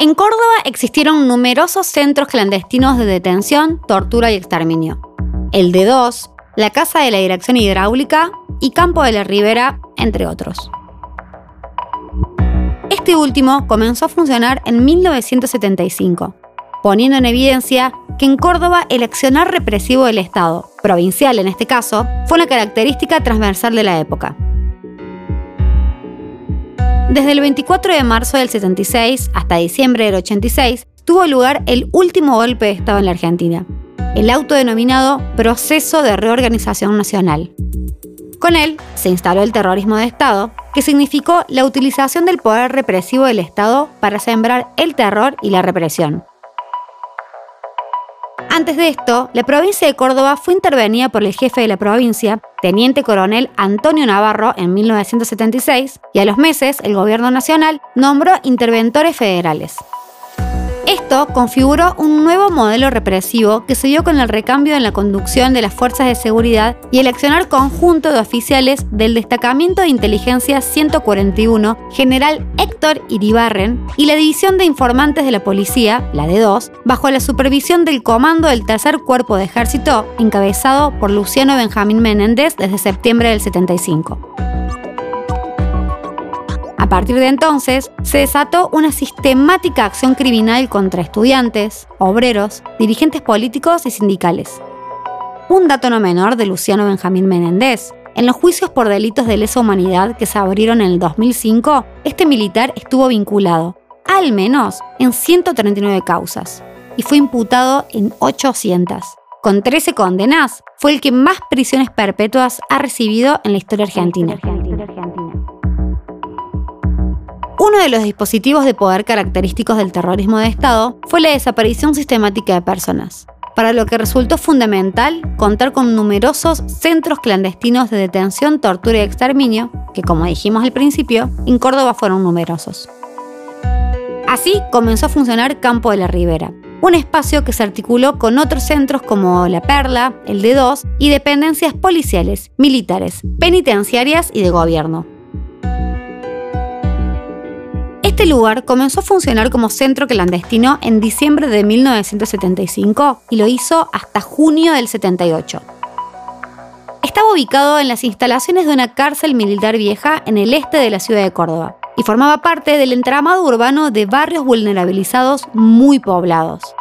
En Córdoba existieron numerosos centros clandestinos de detención, tortura y exterminio. El D2, la Casa de la Dirección Hidráulica y Campo de la Ribera, entre otros. Este último comenzó a funcionar en 1975, poniendo en evidencia que en Córdoba el accionar represivo del Estado, provincial en este caso, fue una característica transversal de la época. Desde el 24 de marzo del 76 hasta diciembre del 86 tuvo lugar el último golpe de Estado en la Argentina, el autodenominado Proceso de Reorganización Nacional. Con él se instaló el terrorismo de Estado, que significó la utilización del poder represivo del Estado para sembrar el terror y la represión. Antes de esto, la provincia de Córdoba fue intervenida por el jefe de la provincia, teniente coronel Antonio Navarro, en 1976, y a los meses el gobierno nacional nombró interventores federales. Esto configuró un nuevo modelo represivo que se dio con el recambio en la conducción de las fuerzas de seguridad y el accionar conjunto de oficiales del Destacamento de Inteligencia 141, general Héctor Iribarren, y la División de Informantes de la Policía, la D2, bajo la supervisión del Comando del Tercer Cuerpo de Ejército, encabezado por Luciano Benjamín Menéndez desde septiembre del 75. A partir de entonces, se desató una sistemática acción criminal contra estudiantes, obreros, dirigentes políticos y sindicales. Un dato no menor de Luciano Benjamín Menéndez. En los juicios por delitos de lesa humanidad que se abrieron en el 2005, este militar estuvo vinculado, al menos, en 139 causas, y fue imputado en 800. Con 13 condenas, fue el que más prisiones perpetuas ha recibido en la historia argentina. Uno de los dispositivos de poder característicos del terrorismo de Estado fue la desaparición sistemática de personas, para lo que resultó fundamental contar con numerosos centros clandestinos de detención, tortura y exterminio, que como dijimos al principio, en Córdoba fueron numerosos. Así comenzó a funcionar Campo de la Ribera, un espacio que se articuló con otros centros como La Perla, el D2 y dependencias policiales, militares, penitenciarias y de gobierno. Este lugar comenzó a funcionar como centro clandestino en diciembre de 1975 y lo hizo hasta junio del 78. Estaba ubicado en las instalaciones de una cárcel militar vieja en el este de la ciudad de Córdoba y formaba parte del entramado urbano de barrios vulnerabilizados muy poblados.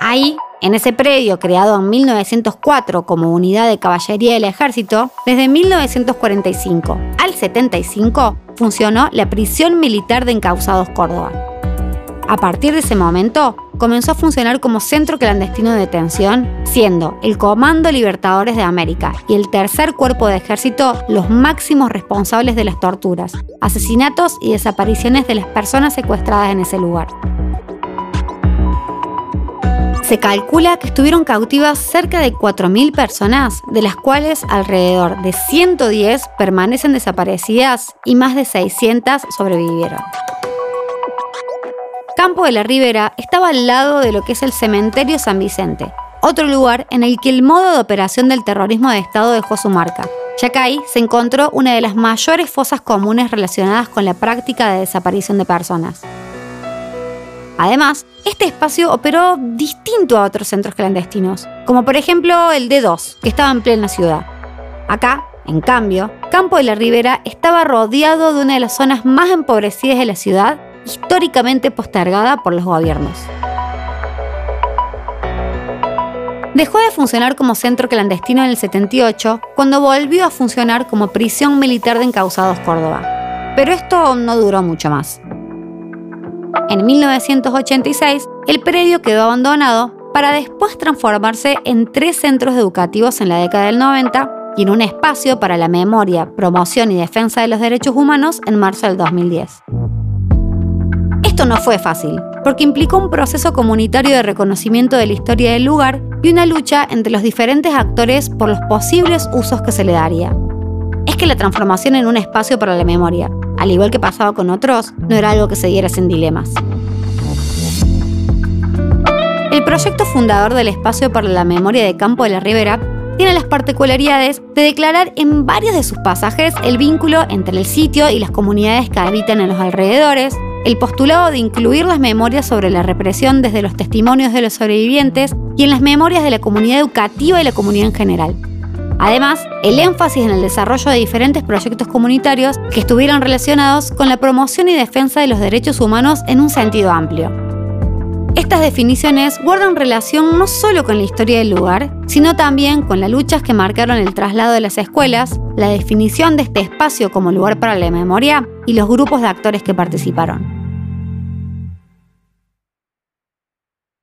Ahí en ese predio, creado en 1904 como unidad de caballería del ejército, desde 1945 al 75 funcionó la prisión militar de encausados Córdoba. A partir de ese momento, comenzó a funcionar como centro clandestino de detención, siendo el Comando Libertadores de América y el Tercer Cuerpo de Ejército los máximos responsables de las torturas, asesinatos y desapariciones de las personas secuestradas en ese lugar. Se calcula que estuvieron cautivas cerca de 4.000 personas, de las cuales alrededor de 110 permanecen desaparecidas y más de 600 sobrevivieron. Campo de la Ribera estaba al lado de lo que es el cementerio San Vicente, otro lugar en el que el modo de operación del terrorismo de Estado dejó su marca, ya que ahí se encontró una de las mayores fosas comunes relacionadas con la práctica de desaparición de personas. Además, este espacio operó distinto a otros centros clandestinos, como por ejemplo el D2, que estaba en plena ciudad. Acá, en cambio, Campo de la Ribera estaba rodeado de una de las zonas más empobrecidas de la ciudad, históricamente postergada por los gobiernos. Dejó de funcionar como centro clandestino en el 78, cuando volvió a funcionar como prisión militar de encausados Córdoba. Pero esto no duró mucho más. En 1986, el predio quedó abandonado para después transformarse en tres centros educativos en la década del 90 y en un espacio para la memoria, promoción y defensa de los derechos humanos en marzo del 2010. Esto no fue fácil, porque implicó un proceso comunitario de reconocimiento de la historia del lugar y una lucha entre los diferentes actores por los posibles usos que se le daría. Es que la transformación en un espacio para la memoria, al igual que pasaba con otros, no era algo que se diera sin dilemas. El proyecto fundador del Espacio para la Memoria de Campo de la Ribera tiene las particularidades de declarar en varios de sus pasajes el vínculo entre el sitio y las comunidades que habitan en los alrededores, el postulado de incluir las memorias sobre la represión desde los testimonios de los sobrevivientes y en las memorias de la comunidad educativa y la comunidad en general. Además, el énfasis en el desarrollo de diferentes proyectos comunitarios que estuvieran relacionados con la promoción y defensa de los derechos humanos en un sentido amplio. Estas definiciones guardan relación no solo con la historia del lugar, sino también con las luchas que marcaron el traslado de las escuelas, la definición de este espacio como lugar para la memoria y los grupos de actores que participaron.